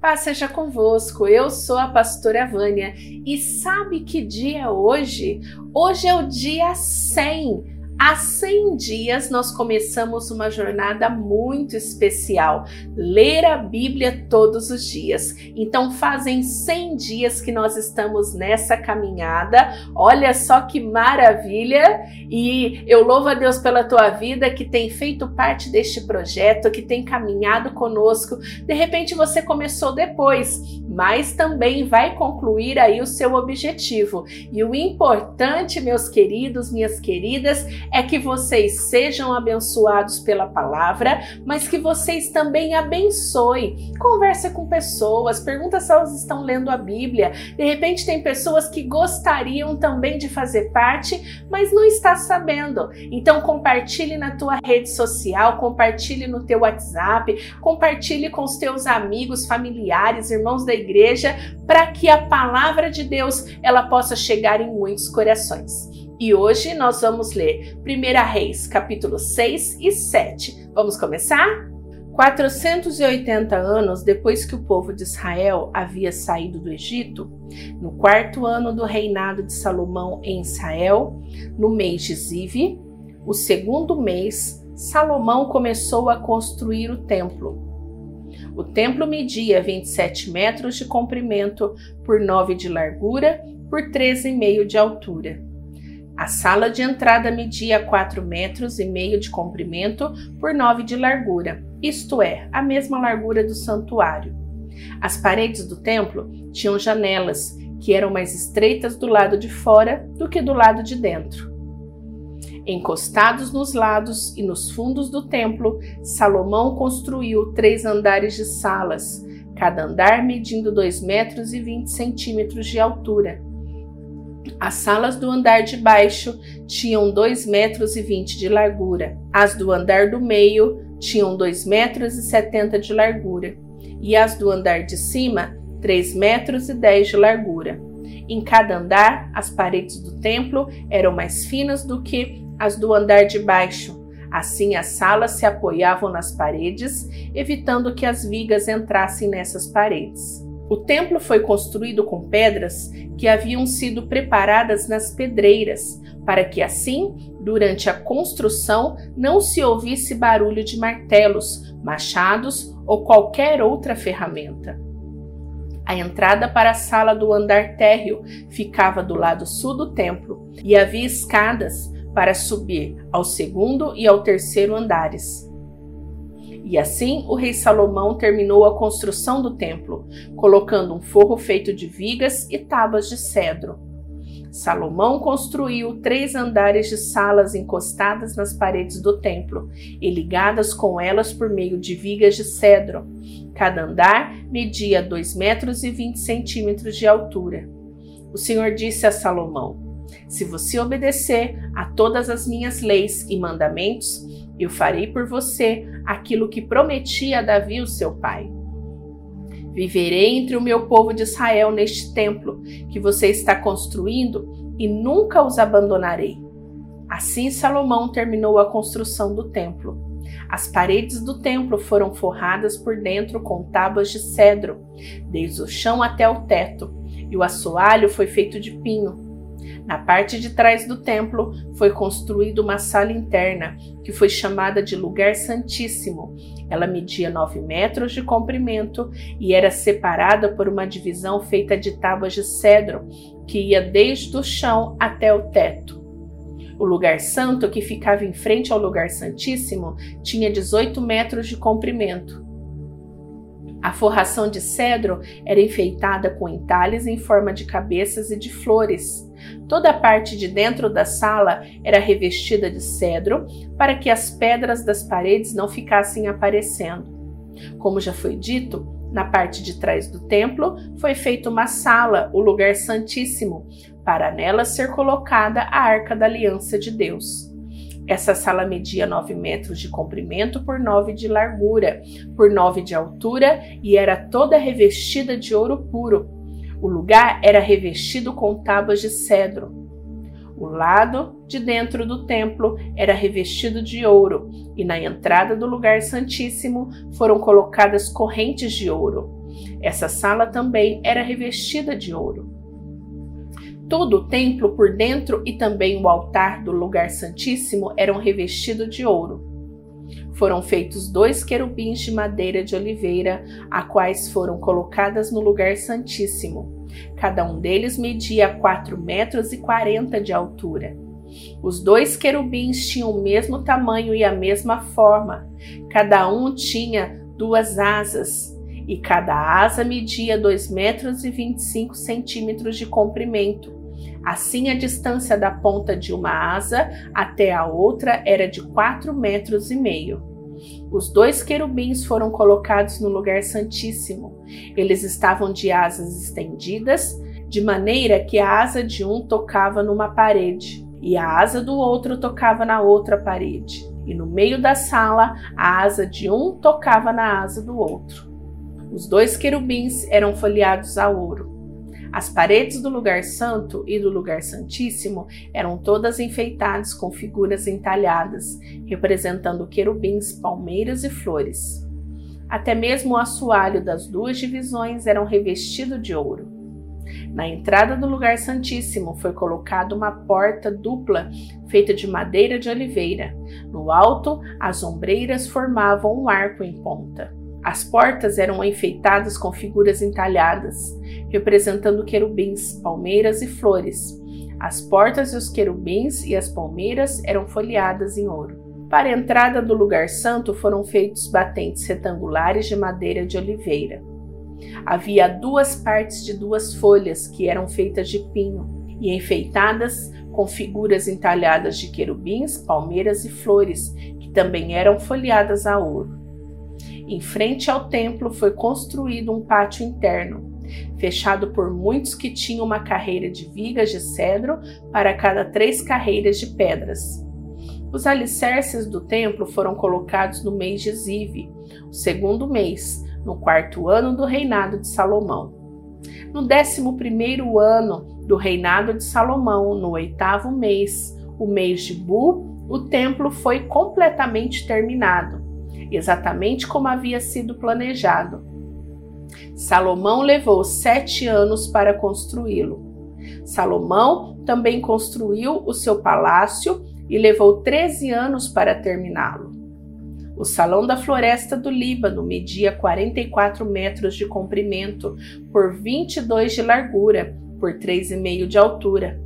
Paz seja convosco, eu sou a pastora Vânia e sabe que dia é hoje? Hoje é o dia 100 Há 100 dias nós começamos uma jornada muito especial, ler a Bíblia todos os dias. Então fazem 100 dias que nós estamos nessa caminhada. Olha só que maravilha! E eu louvo a Deus pela tua vida que tem feito parte deste projeto, que tem caminhado conosco. De repente você começou depois, mas também vai concluir aí o seu objetivo. E o importante, meus queridos, minhas queridas, é que vocês sejam abençoados pela palavra, mas que vocês também abençoem. Conversa com pessoas, pergunta se elas estão lendo a Bíblia. De repente tem pessoas que gostariam também de fazer parte, mas não está sabendo. Então compartilhe na tua rede social, compartilhe no teu WhatsApp, compartilhe com os teus amigos, familiares, irmãos da igreja, para que a palavra de Deus ela possa chegar em muitos corações. E hoje nós vamos ler 1 Reis, capítulo 6 e 7. Vamos começar? 480 anos depois que o povo de Israel havia saído do Egito, no quarto ano do reinado de Salomão em Israel, no mês de Zive, o segundo mês, Salomão começou a construir o templo. O templo media 27 metros de comprimento por 9 de largura por 13,5 de altura a sala de entrada media 4 metros e meio de comprimento por 9 de largura, isto é, a mesma largura do santuário. As paredes do templo tinham janelas, que eram mais estreitas do lado de fora do que do lado de dentro. Encostados nos lados e nos fundos do templo, Salomão construiu três andares de salas, cada andar medindo 2 metros e 20 centímetros de altura as salas do andar de baixo tinham 2 metros e 20 de largura. As do andar do meio tinham 2 metros e 70 de largura. E as do andar de cima, 3 metros e 10 de largura. Em cada andar, as paredes do templo eram mais finas do que as do andar de baixo. Assim, as salas se apoiavam nas paredes, evitando que as vigas entrassem nessas paredes. O templo foi construído com pedras que haviam sido preparadas nas pedreiras, para que assim, durante a construção, não se ouvisse barulho de martelos, machados ou qualquer outra ferramenta. A entrada para a sala do andar térreo ficava do lado sul do templo e havia escadas para subir ao segundo e ao terceiro andares. E assim o rei Salomão terminou a construção do templo, colocando um forro feito de vigas e tábuas de cedro. Salomão construiu três andares de salas encostadas nas paredes do templo e ligadas com elas por meio de vigas de cedro. Cada andar media 2 metros e 20 centímetros de altura. O Senhor disse a Salomão: Se você obedecer a todas as minhas leis e mandamentos, eu farei por você aquilo que prometi a Davi, o seu pai. Viverei entre o meu povo de Israel neste templo que você está construindo e nunca os abandonarei. Assim Salomão terminou a construção do templo. As paredes do templo foram forradas por dentro com tábuas de cedro, desde o chão até o teto, e o assoalho foi feito de pinho. Na parte de trás do templo foi construída uma sala interna, que foi chamada de Lugar Santíssimo. Ela media 9 metros de comprimento e era separada por uma divisão feita de tábuas de cedro, que ia desde o chão até o teto. O lugar santo, que ficava em frente ao lugar santíssimo, tinha 18 metros de comprimento. A forração de cedro era enfeitada com entalhes em forma de cabeças e de flores. Toda a parte de dentro da sala era revestida de cedro para que as pedras das paredes não ficassem aparecendo. Como já foi dito, na parte de trás do templo foi feita uma sala, o lugar santíssimo, para nela ser colocada a arca da aliança de Deus. Essa sala media 9 metros de comprimento por 9 de largura, por 9 de altura e era toda revestida de ouro puro. O lugar era revestido com tábuas de cedro. O lado de dentro do templo era revestido de ouro, e na entrada do lugar santíssimo foram colocadas correntes de ouro. Essa sala também era revestida de ouro. Todo o templo por dentro e também o altar do lugar santíssimo eram revestidos de ouro. Foram feitos dois querubins de madeira de oliveira, a quais foram colocadas no lugar santíssimo. Cada um deles media quatro metros e quarenta de altura. Os dois querubins tinham o mesmo tamanho e a mesma forma. Cada um tinha duas asas, e cada asa media dois metros e vinte e cinco centímetros de comprimento. Assim, a distância da ponta de uma asa até a outra era de quatro metros e meio. Os dois querubins foram colocados no lugar santíssimo. Eles estavam de asas estendidas, de maneira que a asa de um tocava numa parede e a asa do outro tocava na outra parede. E no meio da sala, a asa de um tocava na asa do outro. Os dois querubins eram folheados a ouro. As paredes do lugar santo e do lugar santíssimo eram todas enfeitadas com figuras entalhadas, representando querubins, palmeiras e flores. Até mesmo o assoalho das duas divisões eram revestido de ouro. Na entrada do lugar santíssimo foi colocada uma porta dupla feita de madeira de oliveira. No alto, as ombreiras formavam um arco em ponta. As portas eram enfeitadas com figuras entalhadas, representando querubins, palmeiras e flores. As portas e os querubins e as palmeiras eram folheadas em ouro. Para a entrada do lugar santo foram feitos batentes retangulares de madeira de oliveira. Havia duas partes de duas folhas que eram feitas de pinho e enfeitadas com figuras entalhadas de querubins, palmeiras e flores, que também eram folheadas a ouro. Em frente ao templo foi construído um pátio interno, fechado por muitos que tinham uma carreira de vigas de cedro para cada três carreiras de pedras. Os alicerces do templo foram colocados no mês de Zive, o segundo mês, no quarto ano do reinado de Salomão. No décimo primeiro ano do reinado de Salomão, no oitavo mês, o mês de Bu, o templo foi completamente terminado, exatamente como havia sido planejado. Salomão levou sete anos para construí-lo. Salomão também construiu o seu palácio e levou treze anos para terminá-lo. O Salão da Floresta do Líbano media 44 metros de comprimento por 22 de largura por 3,5 de altura.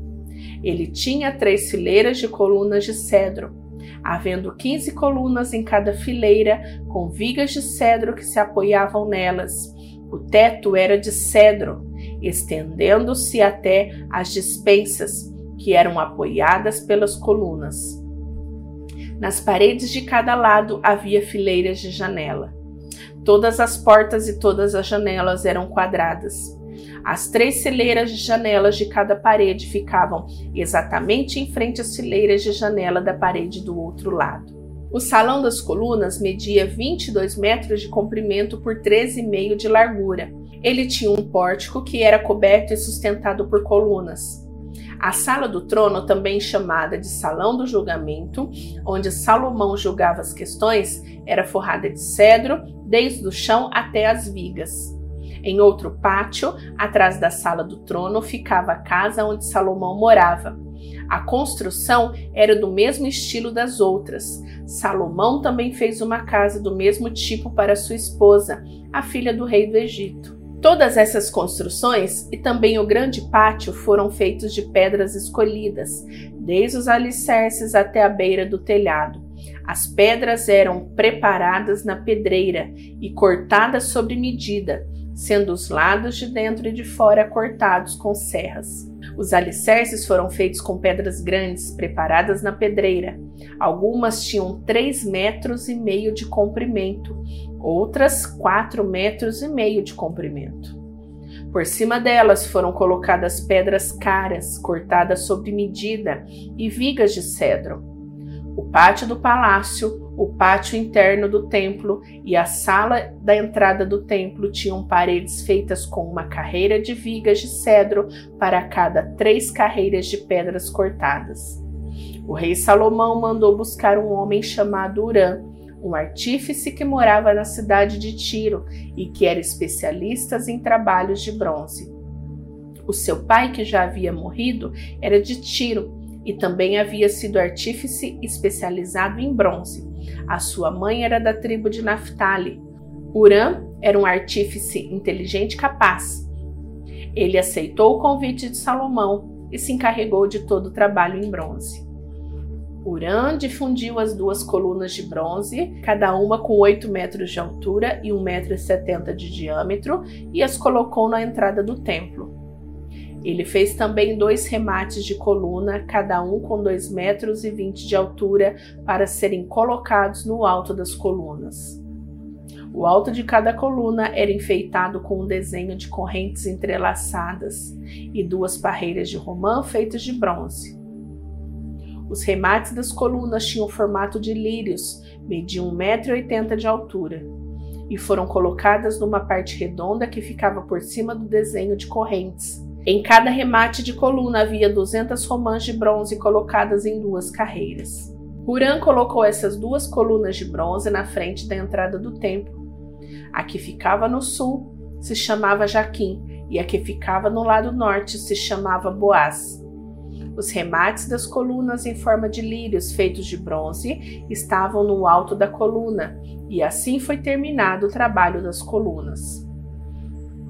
Ele tinha três fileiras de colunas de cedro, havendo 15 colunas em cada fileira, com vigas de cedro que se apoiavam nelas. O teto era de cedro, estendendo-se até as dispensas, que eram apoiadas pelas colunas. Nas paredes de cada lado havia fileiras de janela. Todas as portas e todas as janelas eram quadradas. As três fileiras de janelas de cada parede ficavam exatamente em frente às fileiras de janela da parede do outro lado. O salão das colunas media 22 metros de comprimento por 13,5 de largura. Ele tinha um pórtico que era coberto e sustentado por colunas. A sala do trono, também chamada de Salão do Julgamento, onde Salomão julgava as questões, era forrada de cedro, desde o chão até as vigas. Em outro pátio, atrás da sala do trono, ficava a casa onde Salomão morava. A construção era do mesmo estilo das outras. Salomão também fez uma casa do mesmo tipo para sua esposa, a filha do rei do Egito. Todas essas construções e também o grande pátio foram feitos de pedras escolhidas, desde os alicerces até a beira do telhado. As pedras eram preparadas na pedreira e cortadas sobre medida, sendo os lados de dentro e de fora cortados com serras. Os alicerces foram feitos com pedras grandes, preparadas na pedreira. Algumas tinham três metros e meio de comprimento outras 4 metros e meio de comprimento. Por cima delas foram colocadas pedras caras, cortadas sob medida, e vigas de cedro. O pátio do palácio, o pátio interno do templo e a sala da entrada do templo tinham paredes feitas com uma carreira de vigas de cedro para cada três carreiras de pedras cortadas. O rei Salomão mandou buscar um homem chamado Urã, um artífice que morava na cidade de Tiro e que era especialista em trabalhos de bronze. O seu pai, que já havia morrido, era de Tiro e também havia sido artífice especializado em bronze. A sua mãe era da tribo de Naphtali. Urã era um artífice inteligente e capaz. Ele aceitou o convite de Salomão e se encarregou de todo o trabalho em bronze. Urã difundiu as duas colunas de bronze, cada uma com 8 metros de altura e 1,70 metro de diâmetro, e as colocou na entrada do templo. Ele fez também dois remates de coluna, cada um com 2 metros e 20 de altura, para serem colocados no alto das colunas. O alto de cada coluna era enfeitado com um desenho de correntes entrelaçadas e duas parreiras de romã feitas de bronze. Os remates das colunas tinham formato de lírios, mediam 1,80m de altura, e foram colocadas numa parte redonda que ficava por cima do desenho de correntes, em cada remate de coluna havia 200 romãs de bronze colocadas em duas carreiras. Hurã colocou essas duas colunas de bronze na frente da entrada do templo. A que ficava no sul se chamava Jaquim e a que ficava no lado norte se chamava Boaz. Os remates das colunas em forma de lírios feitos de bronze estavam no alto da coluna, e assim foi terminado o trabalho das colunas.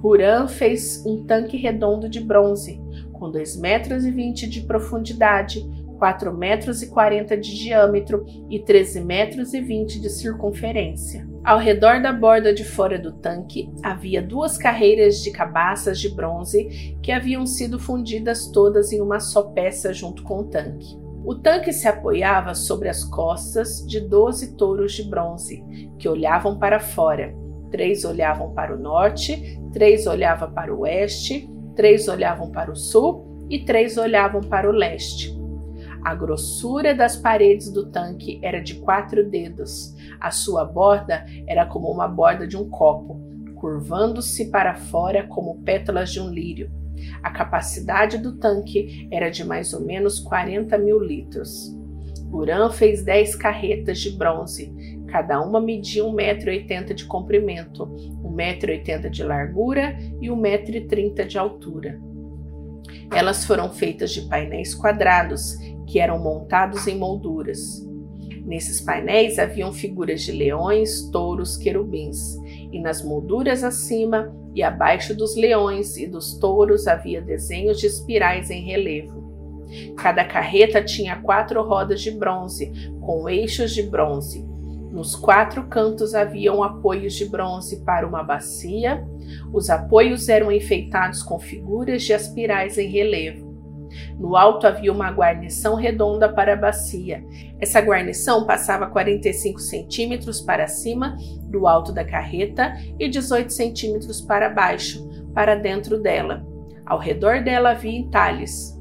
Huram fez um tanque redondo de bronze, com 2,20 metros e de profundidade, 4 metros e 40 de diâmetro e 13 metros e 20 de circunferência. Ao redor da borda de fora do tanque havia duas carreiras de cabaças de bronze que haviam sido fundidas todas em uma só peça junto com o tanque. O tanque se apoiava sobre as costas de doze touros de bronze que olhavam para fora. Três olhavam para o norte, três olhavam para o oeste, três olhavam para o sul e três olhavam para o leste. A grossura das paredes do tanque era de quatro dedos. A sua borda era como uma borda de um copo, curvando-se para fora como pétalas de um lírio. A capacidade do tanque era de mais ou menos 40 mil litros. Urã fez dez carretas de bronze, Cada uma media 1,80m de comprimento, 1,80m de largura e 1,30m de altura. Elas foram feitas de painéis quadrados que eram montados em molduras. Nesses painéis haviam figuras de leões, touros, querubins, e nas molduras acima e abaixo dos leões e dos touros havia desenhos de espirais em relevo. Cada carreta tinha quatro rodas de bronze, com eixos de bronze, nos quatro cantos haviam apoios de bronze para uma bacia. Os apoios eram enfeitados com figuras de aspirais em relevo. No alto havia uma guarnição redonda para a bacia. Essa guarnição passava 45 centímetros para cima do alto da carreta e 18 centímetros para baixo, para dentro dela. Ao redor dela havia entalhes.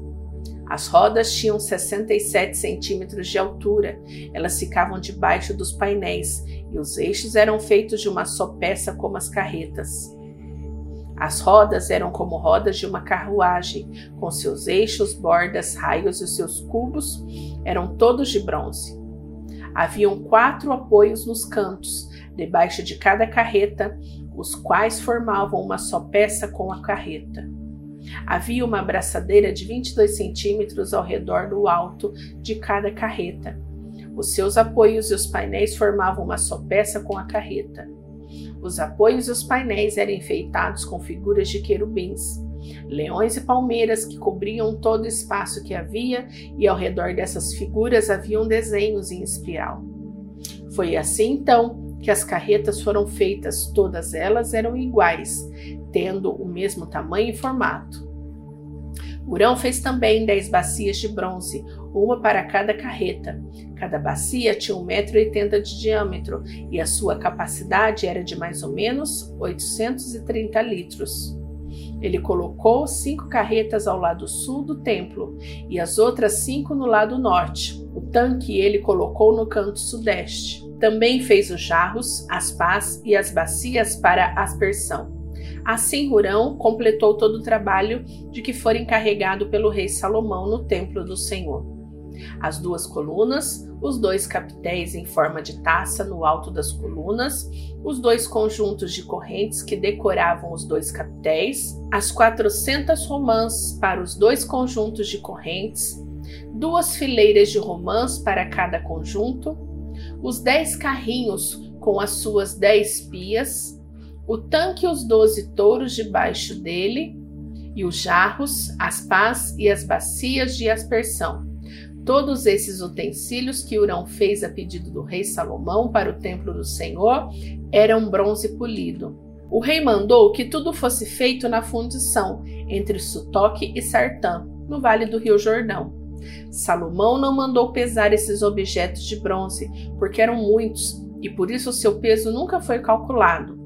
As rodas tinham 67 centímetros de altura, elas ficavam debaixo dos painéis e os eixos eram feitos de uma só peça, como as carretas. As rodas eram como rodas de uma carruagem, com seus eixos, bordas, raios e seus cubos eram todos de bronze. Haviam quatro apoios nos cantos, debaixo de cada carreta, os quais formavam uma só peça com a carreta. Havia uma abraçadeira de 22 centímetros ao redor do alto de cada carreta. Os seus apoios e os painéis formavam uma só peça com a carreta. Os apoios e os painéis eram enfeitados com figuras de querubins, leões e palmeiras que cobriam todo o espaço que havia, e ao redor dessas figuras haviam desenhos em espiral. Foi assim então que as carretas foram feitas, todas elas eram iguais, tendo o mesmo tamanho e formato. Urão fez também dez bacias de bronze, uma para cada carreta. Cada bacia tinha 1,80m de diâmetro e a sua capacidade era de mais ou menos 830 litros. Ele colocou cinco carretas ao lado sul do templo e as outras cinco no lado norte. O tanque ele colocou no canto sudeste. Também fez os jarros, as pás e as bacias para aspersão. Assim, Hurão completou todo o trabalho de que fora encarregado pelo rei Salomão no templo do Senhor. As duas colunas, os dois capitéis em forma de taça no alto das colunas, os dois conjuntos de correntes que decoravam os dois capitéis, as 400 romãs para os dois conjuntos de correntes, duas fileiras de romãs para cada conjunto, os dez carrinhos com as suas dez pias, o tanque e os doze touros debaixo dele, e os jarros, as pás e as bacias de aspersão. Todos esses utensílios que Urão fez a pedido do rei Salomão para o templo do Senhor eram bronze polido. O rei mandou que tudo fosse feito na fundição entre Sutoque e Sartã, no vale do rio Jordão. Salomão não mandou pesar esses objetos de bronze, porque eram muitos e por isso seu peso nunca foi calculado.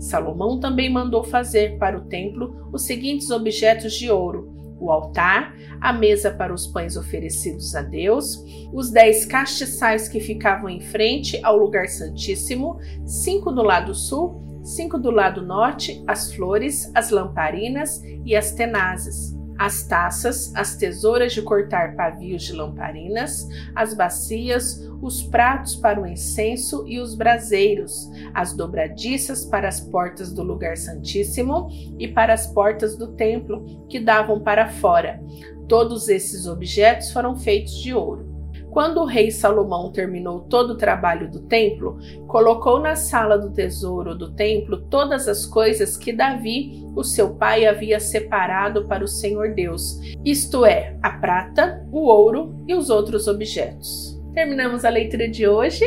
Salomão também mandou fazer para o templo os seguintes objetos de ouro: o altar, a mesa para os pães oferecidos a Deus, os dez castiçais que ficavam em frente ao lugar santíssimo, cinco do lado sul, cinco do lado norte, as flores, as lamparinas e as tenazes as taças, as tesouras de cortar pavios de lamparinas, as bacias, os pratos para o incenso e os braseiros, as dobradiças para as portas do lugar santíssimo e para as portas do templo que davam para fora. Todos esses objetos foram feitos de ouro. Quando o rei Salomão terminou todo o trabalho do templo, colocou na sala do tesouro do templo todas as coisas que Davi, o seu pai, havia separado para o Senhor Deus, isto é, a prata, o ouro e os outros objetos. Terminamos a leitura de hoje.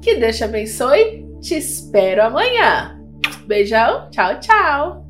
Que Deus te abençoe. Te espero amanhã. Beijão. Tchau, tchau.